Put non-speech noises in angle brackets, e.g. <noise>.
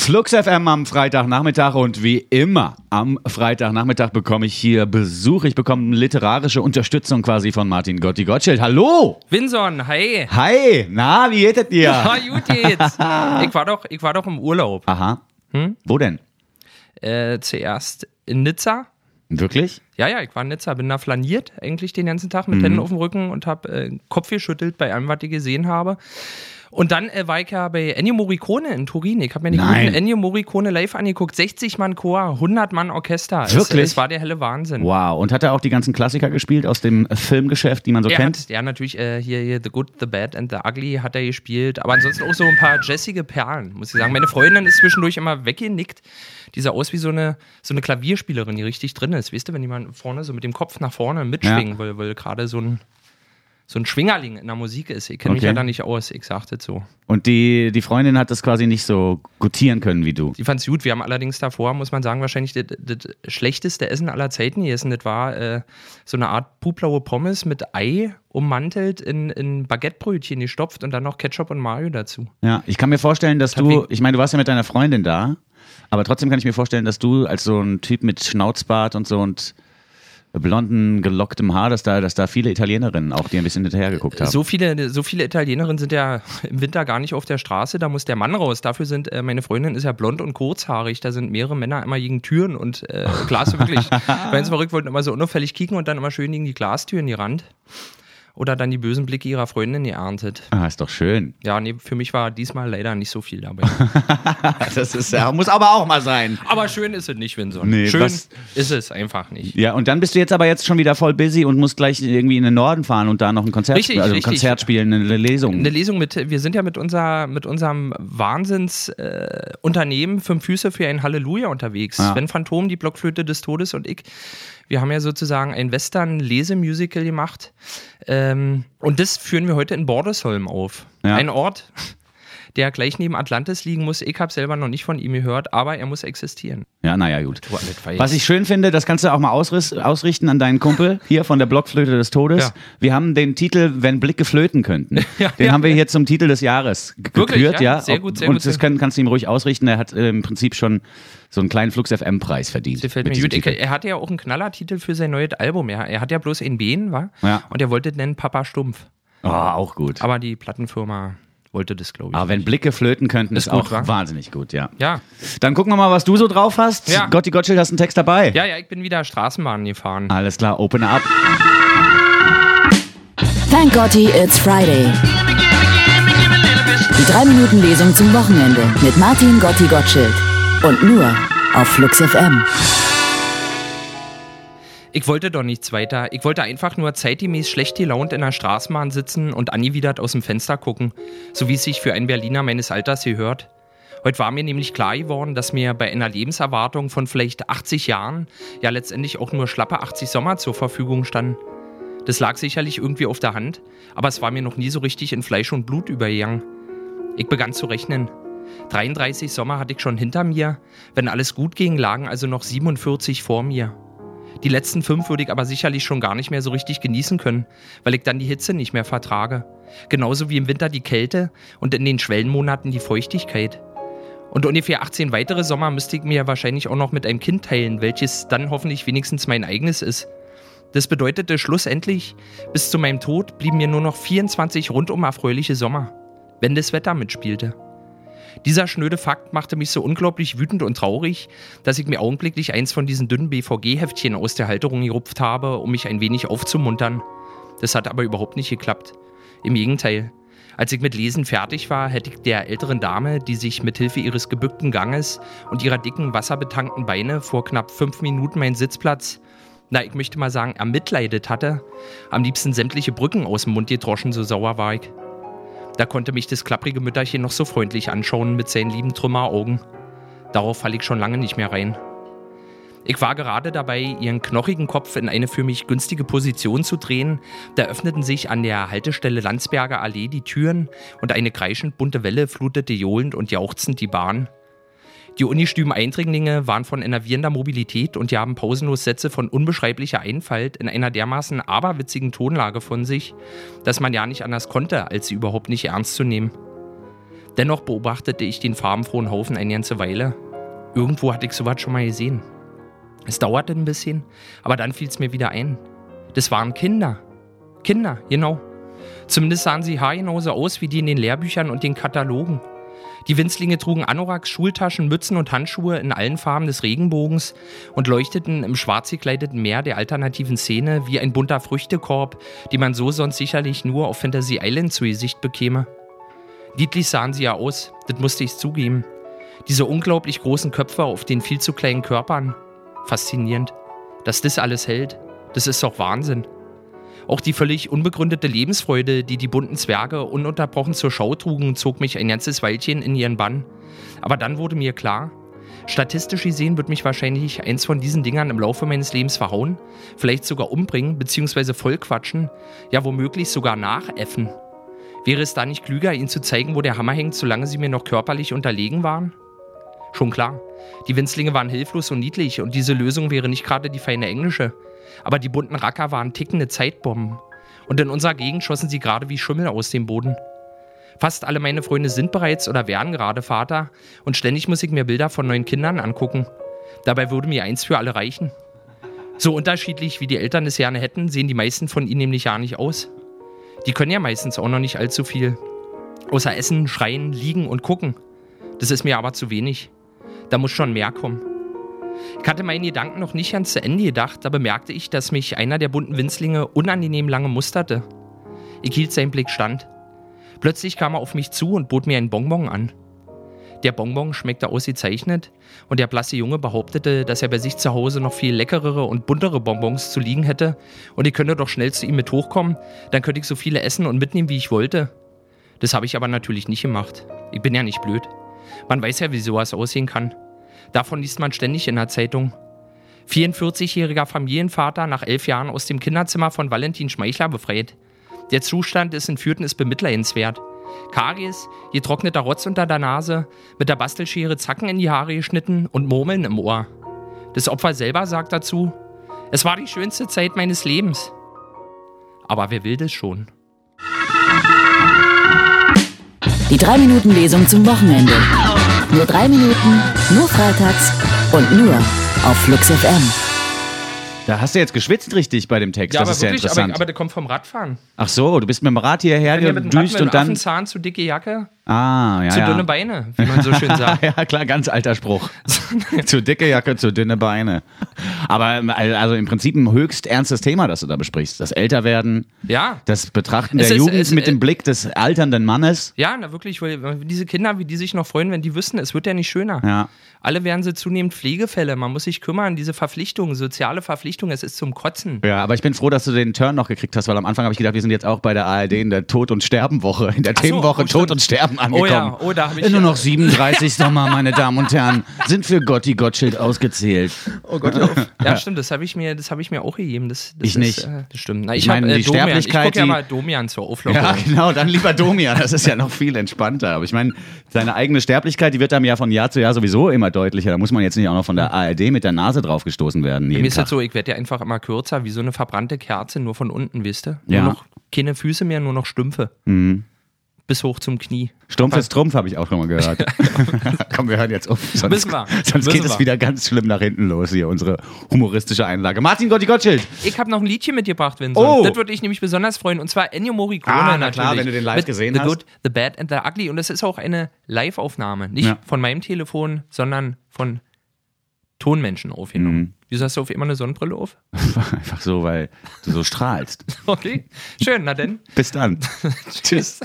Flux FM am Freitagnachmittag und wie immer am Freitagnachmittag bekomme ich hier Besuch. Ich bekomme literarische Unterstützung quasi von Martin Gotti Gottschild. Hallo! Winson, hi! Hi! Na, wie geht es dir? Ja, gut geht's. ich, war doch, ich war doch im Urlaub. Aha. Hm? Wo denn? Äh, zuerst in Nizza. Wirklich? Ja, ja, ich war in Nizza, bin da flaniert eigentlich den ganzen Tag mit mhm. Händen auf dem Rücken und habe äh, Kopf geschüttelt bei allem, was ich gesehen habe. Und dann äh, war ich ja bei Ennio Morricone in Turin. Ich habe mir den Nein. guten Ennio Morricone live angeguckt. 60 Mann Chor, 100 Mann Orchester. Wirklich? Es, es war der helle Wahnsinn. Wow. Und hat er auch die ganzen Klassiker gespielt aus dem Filmgeschäft, die man so er kennt? Hat, ja, natürlich äh, hier, hier The Good, The Bad and The Ugly hat er gespielt. Aber ansonsten auch so ein paar jazzige Perlen, muss ich sagen. Meine Freundin ist zwischendurch immer weggenickt. Die sah aus wie so eine, so eine Klavierspielerin, die richtig drin ist. Weißt du, wenn jemand vorne so mit dem Kopf nach vorne mitschwingen Ja. will, weil gerade so ein so ein Schwingerling in der Musik ist. Ich kenne mich Okay. ja da nicht aus, ich sagte so. Und die, die Freundin hat das quasi nicht so gutieren können wie du. Die fand's gut. Wir haben allerdings davor, muss man sagen, wahrscheinlich das, das schlechteste Essen aller Zeiten gegessen. Das war äh, so eine Art pupblaue Pommes mit Ei ummantelt in, in Baguettebrötchen gestopft und dann noch Ketchup und Mayo dazu. Ja, ich kann mir vorstellen, dass hab du, ich meine, du warst ja mit deiner Freundin da, aber trotzdem kann ich mir vorstellen, dass du als so ein Typ mit Schnauzbart und so und blonden, gelocktem Haar, dass da, dass da viele Italienerinnen auch dir ein bisschen hinterher geguckt haben. So viele, so viele Italienerinnen sind ja im Winter gar nicht auf der Straße, da muss der Mann raus. Dafür sind, äh, meine Freundin ist ja blond und kurzhaarig, da sind mehrere Männer immer gegen Türen und äh, Glas wirklich. <laughs> Wenn sie verrückt wollten, immer so unauffällig kicken und dann immer schön gegen die Glastüren gerannt. Oder dann die bösen Blicke ihrer Freundin geerntet. Ah, ist doch schön. Ja, nee, für mich war diesmal leider nicht so viel dabei. <laughs> Das ist, ja, muss aber auch mal sein. Aber schön ist es nicht, Winson. Nee, schön was- ist es einfach nicht. Ja, und dann bist du jetzt aber jetzt schon wieder voll busy und musst gleich irgendwie in den Norden fahren und da noch ein Konzert, Richtig, also ein richtig. Konzert spielen, eine Lesung. Eine Lesung mit, wir sind ja mit, unser, mit unserem Wahnsinnsunternehmen äh, Fünf Füße für ein Halleluja unterwegs. Ja. Sven Phantom, die Blockflöte des Todes und ich. Wir haben ja sozusagen ein Western-Lesemusical gemacht. Ähm, und das führen wir heute in Bordesholm auf. Ja. Ein Ort, der gleich neben Atlantis liegen muss. Ich habe selber noch nicht von ihm gehört, aber er muss existieren. Ja, naja, gut. Das Was ich schön finde, das kannst du auch mal ausrichten an deinen Kumpel <laughs> hier von der Blockflöte des Todes. Ja. Wir haben den Titel Wenn Blicke flöten könnten. <laughs> Ja, den ja. haben wir hier zum Titel des Jahres g- Wirklich, gekürt, ja? Sehr gut, sehr Und gut, das sehr kann, kannst du ihm ruhig ausrichten. Er hat äh, im Prinzip schon so einen kleinen Flux FM Preis verdient. Das mit mir gut. Titel. er hatte ja auch einen Knallertitel für sein neues Album. Er, er hat ja bloß ein Bein, war? Ja. Und er wollte es nennen Papa Stumpf. Oh, auch gut. Aber die Plattenfirma wollte das, glaube ich. Aber wenn Blicke flöten könnten, ist, Ist gut, auch wa? wahnsinnig gut, ja. ja. Dann gucken wir mal, was du so drauf hast. Ja. Gotti Gottschild, hast einen Text dabei. ja, ja, ich bin wieder Straßenbahn gefahren. Alles klar, open up. Thank Gotti, it's Friday. Die 3-Minuten-Lesung zum Wochenende mit Martin Gotti Gottschild. Und nur auf Flux FM. Ich wollte doch nichts weiter. Ich wollte einfach nur zeitgemäß schlecht gelaunt in der Straßenbahn sitzen und angewidert aus dem Fenster gucken, so wie es sich für einen Berliner meines Alters gehört. Heute war mir nämlich klar geworden, dass mir bei einer Lebenserwartung von vielleicht 80 Jahren ja letztendlich auch nur schlappe 80 Sommer zur Verfügung standen. Das lag sicherlich irgendwie auf der Hand, aber es war mir noch nie so richtig in Fleisch und Blut übergegangen. Ich begann zu rechnen. 33 Sommer hatte ich schon hinter mir. Wenn alles gut ging, lagen also noch 47 vor mir. Die letzten fünf würde ich aber sicherlich schon gar nicht mehr so richtig genießen können, weil ich dann die Hitze nicht mehr vertrage. Genauso wie im Winter die Kälte und in den Schwellenmonaten die Feuchtigkeit. Und ungefähr 18 weitere Sommer müsste ich mir wahrscheinlich auch noch mit einem Kind teilen, welches dann hoffentlich wenigstens mein eigenes ist. Das bedeutete schlussendlich, bis zu meinem Tod blieben mir nur noch 24 rundum erfreuliche Sommer, wenn das Wetter mitspielte. Dieser schnöde Fakt machte mich so unglaublich wütend und traurig, dass ich mir augenblicklich eins von diesen dünnen BVG-Heftchen aus der Halterung gerupft habe, um mich ein wenig aufzumuntern. Das hat aber überhaupt nicht geklappt. Im Gegenteil. Als ich mit Lesen fertig war, hätte ich der älteren Dame, die sich mit Hilfe ihres gebückten Ganges und ihrer dicken, wasserbetankten Beine vor knapp fünf Minuten meinen Sitzplatz, na, ich möchte mal sagen, ermitleidet hatte, am liebsten sämtliche Brücken aus dem Mund gedroschen, so sauer war ich. Da konnte mich das klapprige Mütterchen noch so freundlich anschauen mit seinen lieben Trümmeraugen. Darauf falle ich schon lange nicht mehr rein. Ich war gerade dabei, ihren knochigen Kopf in eine für mich günstige Position zu drehen. Da öffneten sich an der Haltestelle Landsberger Allee die Türen und eine kreischend bunte Welle flutete johlend und jauchzend die Bahn. Die unistümen Eindringlinge waren von enervierender Mobilität und gaben pausenlos Sätze von unbeschreiblicher Einfalt in einer dermaßen aberwitzigen Tonlage von sich, dass man ja nicht anders konnte, als sie überhaupt nicht ernst zu nehmen. Dennoch beobachtete ich den farbenfrohen Haufen eine ganze Weile. Irgendwo hatte ich sowas schon mal gesehen. Es dauerte ein bisschen, aber dann fiel es mir wieder ein. Das waren Kinder. Kinder, genau. Zumindest sahen sie haargenauso aus wie die in den Lehrbüchern und den Katalogen. Die Winzlinge trugen Anoraks, Schultaschen, Mützen und Handschuhe in allen Farben des Regenbogens und leuchteten im schwarz gekleideten Meer der alternativen Szene wie ein bunter Früchtekorb, den man so sonst sicherlich nur auf Fantasy Island zu Gesicht bekäme. Niedlich sahen sie ja aus, das musste ich zugeben. Diese unglaublich großen Köpfe auf den viel zu kleinen Körpern. Faszinierend. Dass das alles hält, das ist doch Wahnsinn. Auch die völlig unbegründete Lebensfreude, die die bunten Zwerge ununterbrochen zur Schau trugen, zog mich ein ganzes Weilchen in ihren Bann. Aber dann wurde mir klar, statistisch gesehen wird mich wahrscheinlich eins von diesen Dingern im Laufe meines Lebens verhauen, vielleicht sogar umbringen bzw. vollquatschen, ja womöglich sogar nachäffen. Wäre es da nicht klüger, ihnen zu zeigen, wo der Hammer hängt, solange sie mir noch körperlich unterlegen waren? Schon klar, die Winzlinge waren hilflos und niedlich und diese Lösung wäre nicht gerade die feine englische. Aber die bunten Racker waren tickende Zeitbomben. Und in unserer Gegend schossen sie gerade wie Schimmel aus dem Boden. Fast alle meine Freunde sind bereits oder werden gerade Vater und ständig muss ich mir Bilder von neuen Kindern angucken. Dabei würde mir eins für alle reichen. So unterschiedlich wie die Eltern es gerne hätten, sehen die meisten von ihnen nämlich ja nicht aus. Die können ja meistens auch noch nicht allzu viel. Außer essen, schreien, liegen und gucken. Das ist mir aber zu wenig. Da muss schon mehr kommen. Ich hatte meinen Gedanken noch nicht ganz zu Ende gedacht, da bemerkte ich, dass mich einer der bunten Winzlinge unangenehm lange musterte. Ich hielt seinen Blick stand. Plötzlich kam er auf mich zu und bot mir einen Bonbon an. Der Bonbon schmeckte ausgezeichnet und der blasse Junge behauptete, dass er bei sich zu Hause noch viel leckerere und buntere Bonbons zu liegen hätte und ich könnte doch schnell zu ihm mit hochkommen, dann könnte ich so viele essen und mitnehmen, wie ich wollte. Das habe ich aber natürlich nicht gemacht. Ich bin ja nicht blöd. Man weiß ja, wie sowas aussehen kann. Davon liest man ständig in der Zeitung. 44-jähriger Familienvater nach elf Jahren aus dem Kinderzimmer von Valentin Schmeichler befreit. Der Zustand des Entführten ist bemitleidenswert. Karies, getrockneter Rotz unter der Nase, mit der Bastelschere Zacken in die Haare geschnitten und Murmeln im Ohr. Das Opfer selber sagt dazu, es war die schönste Zeit meines Lebens. Aber wer will das schon? Die 3-Minuten-Lesung zum Wochenende. Nur drei Minuten, nur freitags und nur auf Flux FM. Da hast du jetzt geschwitzt richtig bei dem Text. das ist ja interessant. aber, aber der kommt vom Radfahren. Ach so, du bist mit dem Rad hierher gedüst und dann. Affenzahn zu dicke Jacke, Ah, ja. zu ja. dünne Beine, wie man so schön <laughs> sagt. ja, klar, ganz alter Spruch. <laughs> zu dicke Jacke, zu dünne Beine. Aber also im Prinzip ein höchst ernstes Thema, das du da besprichst. Das Älterwerden, Ja, das Betrachten Es der ist- Jugend es- mit äh, dem Blick des alternden Mannes. ja, na wirklich, weil diese Kinder, wie die sich noch freuen, wenn die wüssten, es wird ja nicht schöner. Ja. Alle werden sie zunehmend Pflegefälle, man muss sich kümmern, diese Verpflichtungen, soziale Verpflichtungen, es ist zum Kotzen. Ja, aber ich bin froh, dass du den Turn noch gekriegt hast, weil am Anfang habe ich gedacht, wir sind jetzt auch bei der ARD in der Tod- und Sterben-Woche, in der Ach so, Themenwoche oh, Tod stimmt. und Sterben Oh angekommen. ja, oh, da habe ich Nur noch 37 <laughs> Sommer, meine Damen und Herren, sind für Gotti Gottschild ausgezählt. Oh Gott, ja, stimmt, das habe ich mir, das habe ich mir auch gegeben. Das, das Ich nicht. Äh, das stimmt. Na, ich Ich meine, habe äh, die Domian. Ich Sterblichkeit, gucke ja mal Domian zur Auflockerung. Ja, genau, dann lieber Domian, das ist ja noch viel entspannter. Aber ich meine, seine eigene Sterblichkeit, die wird einem ja von Jahr zu Jahr sowieso immer deutlicher. Da muss man jetzt nicht auch noch von der ARD mit der Nase draufgestoßen werden. Mir ist Tag. das so, ich werde ja einfach immer kürzer, wie so eine verbrannte Kerze, nur von unten, wisst ihr? Ja. Nur noch keine Füße mehr, nur noch Stümpfe. Mhm. Bis hoch zum Knie. Strumpf ist Trumpf, habe ich auch schon mal gehört. <laughs> <laughs> Komm, wir hören jetzt auf. Sonst, Müssen wir. sonst Müssen geht es wir. wieder ganz schlimm nach hinten los hier, unsere humoristische Einlage. Martin Gotti Gottschild. Ich habe noch ein Liedchen mitgebracht, Vincent. Oh. Das würde ich nämlich besonders freuen. Und zwar Ennio Morricone Ah, na natürlich. klar, wenn du den live Mit gesehen The hast. Good, The Bad and The Ugly. Und das ist auch eine Live-Aufnahme. Nicht Ja. von meinem Telefon, sondern von Tonmenschen aufgenommen. Mhm. Wieso hast du auf immer eine Sonnenbrille auf? <laughs> Einfach so, weil du so strahlst. Okay, schön. Na denn. Bis dann. Tschüss.